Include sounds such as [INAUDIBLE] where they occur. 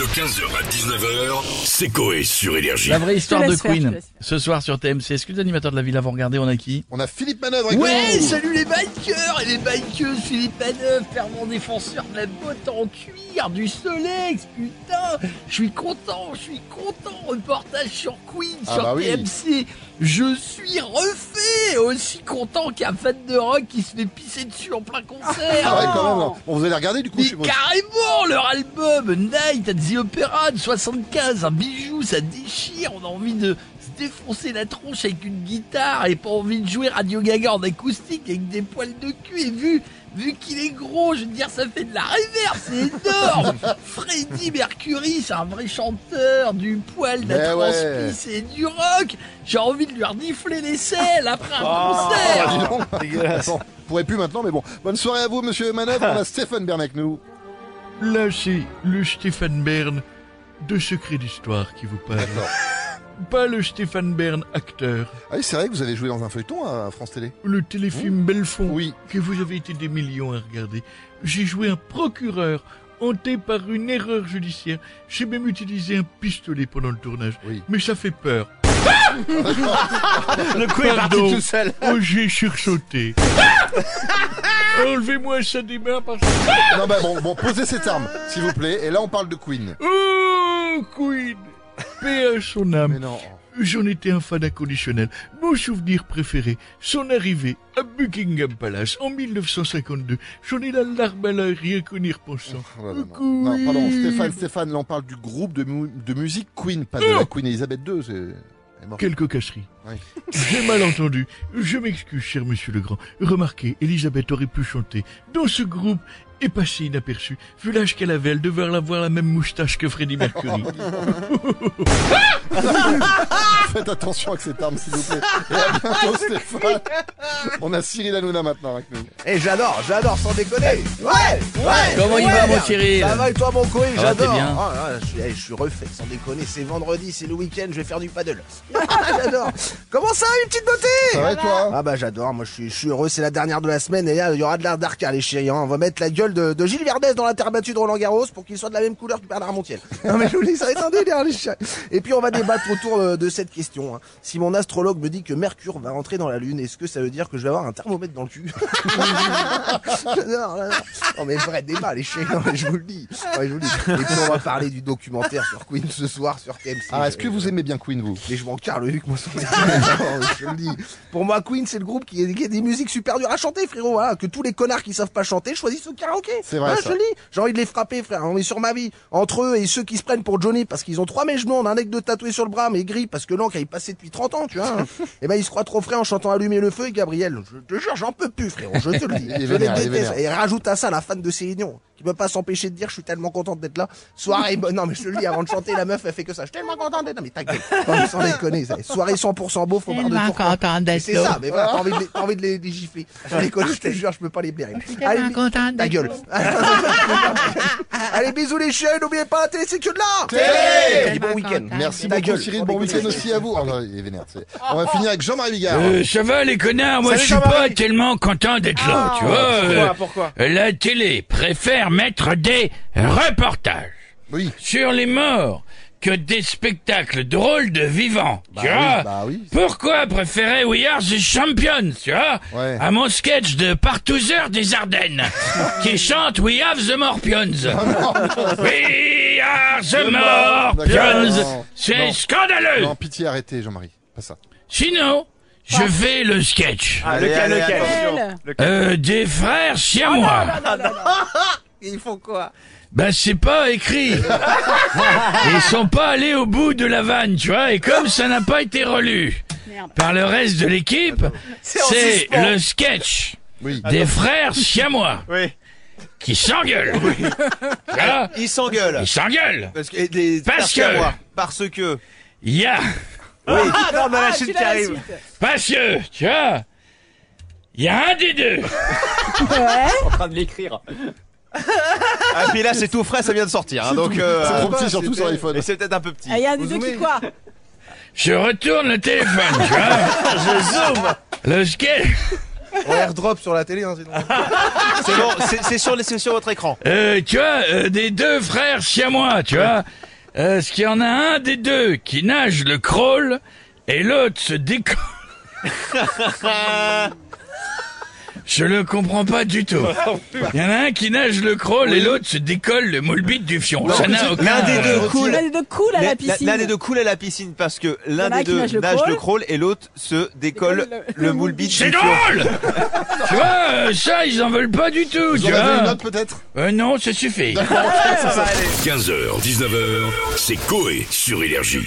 De 15h à 19h, c'est Coé sur Énergie. La vraie histoire de faire, Queen. Ce soir sur TMC. Est-ce que les animateurs de la villa vont regarder On a qui? On a Philippe Manœuvre avec Ouais, nous. salut les bikers et les bikeuses, Philippe Manœuvre, fervent défenseur de la botte en cuir, du Solex, putain Je suis content, je suis content Reportage sur Queen, Ah sur bah oui. Je suis refait Aussi content qu'un fan de rock qui se fait pisser dessus en plein concert Ah ouais, quand même. non. Bon, vous allez regarder du coup, mais carrément leur album Night at the Opera de 75, un bijou, ça déchire, on a envie de défoncer la tronche avec une guitare et pas envie de jouer Radio Gaga en acoustique avec des poils de cul et vu vu qu'il est gros, je veux dire ça fait de la réverb, c'est énorme. [LAUGHS] Freddie Mercury, c'est un vrai chanteur, du poil, de la ouais. c'est du rock. J'ai envie de lui renifler les selles après un Ah, concert. dis donc. [LAUGHS] Attends, on pourrait plus maintenant, mais bon. Bonne soirée à vous, monsieur Manœuvre. On a Stéphane Bern avec nous. Là, c'est le Stéphane Bern de Secret d'Histoire qui vous parle. Pas le Stéphane Bern acteur. Ah oui, c'est vrai que vous avez joué dans un feuilleton à France Télé. Le téléfilm Belfond Oui. que vous avez été des millions à regarder. J'ai joué un procureur hanté par une erreur judiciaire. J'ai même utilisé un pistolet pendant le tournage. Oui. Mais ça fait peur. [LAUGHS] Le coup est parti tout seul. [LAUGHS] Oh, j'ai sursauté. [LAUGHS] Enlevez-moi ça des mains parce que... Non, bah bon, bon, posez cette arme, s'il vous plaît. Et là, on parle de Queen. Oh, Queen Paix à son âme. Mais non. J'en étais un fan inconditionnel. Mon souvenir préféré, son arrivée à Buckingham Palace en 1952. J'en ai la larme à l'œil rien qu'en y repensant. Oh non. Non, pardon, Stéphane, Stéphane, là, on parle du groupe de, mu- de musique Queen, pas de la Queen Elisabeth II. Cocasserie. Oui. J'ai mal entendu. Je m'excuse, cher monsieur Legrand. Remarquez, Elisabeth aurait pu chanter dans ce groupe et passer inaperçue. Vu l'âge qu'elle avait, elle devait avoir la même moustache que Freddie Mercury. [LAUGHS] Faites attention avec cette arme, s'il vous plaît. Et à bientôt, Stéphane. On a Cyril Hanouna maintenant avec nous. Et j'adore, j'adore, sans déconner. Ouais, ouais. Comment il va, mon. Cyril Ça va et toi, mon va, J'adore. là là, je, suis, eh, je suis refait, sans déconner. C'est vendredi, c'est le week-end, je vais faire du paddle. [LAUGHS] j'adore. Comment ça, une petite beauté Ça va et toi Ah bah j'adore, moi je suis, je suis heureux, c'est la dernière de la semaine et là il y aura de l'art d'arca les chéris, hein. on va mettre la gueule de, de Gilles Verdez dans la terre battue de Roland Garros pour qu'il soit de la même couleur que Bernard Montiel. Non mais je vous dis, ça va être un délire les chéris. Et puis on va débattre autour euh, de cette question. hein. Si mon astrologue me dit que Mercure va rentrer dans la Lune, est-ce que ça veut dire que je vais avoir un thermomètre dans le cul? [LAUGHS] J'adore, j'adore. Non mais vrai débat les non mais je vous le dis. Ouais, je vous le dis. Et puis on va parler du documentaire sur Queen ce soir sur TMC. Ah, est-ce que vous aimez bien Queen, vous? Mais je m'en carre le Huc, moi, son je le dis. Pour moi, Queen, c'est le groupe qui, qui a des musiques super dures à chanter, frérot. Voilà, que tous les connards qui savent pas chanter choisissent au karaoké. C'est vrai, ça. je le dis. J'ai envie de les frapper, frère. On est sur ma vie. Entre eux et ceux qui se prennent pour Johnny parce qu'ils ont trois mèches blondes, un nec de tatoué sur le bras, mais gris parce que l'encre a passé depuis 30 ans, tu vois. [LAUGHS] et ben, ils se croient trop frais en chantant Allumer le feu et Gabriel. Je te jure, j'en peux plus, frérot. Je te le dis. [LAUGHS] Est je les vénère, est déteste. Et rajoute à ça la fan de Céline qui peut pas s'empêcher de dire je suis tellement contente d'être là. Soirée bonne. [LAUGHS] Non, mais je te le dis, avant de chanter, la meuf, elle fait que ça. Je suis tellement contente d'être là. Mais ta gueule. Non, sans déconner, ça. Soirée 100% beauf au bar de C'est ça, mais voilà, t'as envie de les, t'as envie de les, les gifler. Je te jure, je peux pas les blairer. Allez, tellement contente ta gueule. [LAUGHS] Allez, bisous les chiens, n'oubliez pas la télé, c'est que de là. Télé bon week-end. Merci beaucoup. Cyril. Bon week-end aussi à vous. Oh, non, il est vénère. c'est- On va finir avec Jean-Marie Bigard. Euh, ça va les connards, moi je suis pas tellement content d'être là, tu vois. euh, pourquoi? la télé préfère mettre des reportages Oui. sur les morts que des spectacles drôles de vivants, Bah tu oui, vois. bah oui. Pourquoi préférer We Are the Champions, tu vois, Ouais. à mon sketch de Partouzeur des Ardennes, [LAUGHS] qui chante We Have the Morpions. [LAUGHS] We Are the Morpions. C'est scandaleux. Non, pitié, arrêtez, Jean-Marie. Pas ça. Sinon, je fais le sketch. Ah, lequel, lequel Euh, des frères siamois. [LAUGHS] Ils font quoi Ben c'est pas écrit. [LAUGHS] Ils sont pas allés au bout de la vanne, tu vois, et comme ça n'a pas été relu Merde. par le reste de l'équipe, C'est en c'est le sketch Oui. des frères siamois [LAUGHS] Oui. qui s'engueulent. Voilà. Ils s'engueulent. Ils s'engueulent. Parce que les Parce que-. Parce que. Il y a, Ah non, mais la Ah, chute tu qui arrive. suite. parce que, tu vois, il y a un des deux. [LAUGHS] [LAUGHS] Ah, puis là, c'est tout frais, ça vient de sortir. hein, donc, euh, C'est trop petit, surtout sur l'iPhone. Et c'est peut-être un peu petit. Ah, il y a un des deux qui quoi Je retourne le téléphone, tu vois. [LAUGHS] Je zoome. Le sketch, On airdrop sur la télé, hein, sinon. [LAUGHS] C'est bon, c'est- c'est sur, les- c'est sur votre écran. Euh, tu vois, euh, des deux frères siamois, tu vois. Euh, ce qu'il y en a un des deux qui nage le crawl et l'autre se décolle. Je le comprends pas du tout. [LAUGHS] Il y en a un qui nage le crawl et l'autre se décolle le moule bite du fion. Ça n'a aucun... L'un des deux coule. L'un des deux coule à la piscine. L'un des deux coule à la piscine parce que l'un des deux nage le nage le crawl. crawl et l'autre se décolle le. C'est du fion. drôle [LAUGHS] Tu vois, euh, ça, ils en veulent pas du tout, Vous tu en avez une vois. note peut-être? Euh, non, ça suffit. [LAUGHS] 15h, 19h, c'est Coé sur Énergie.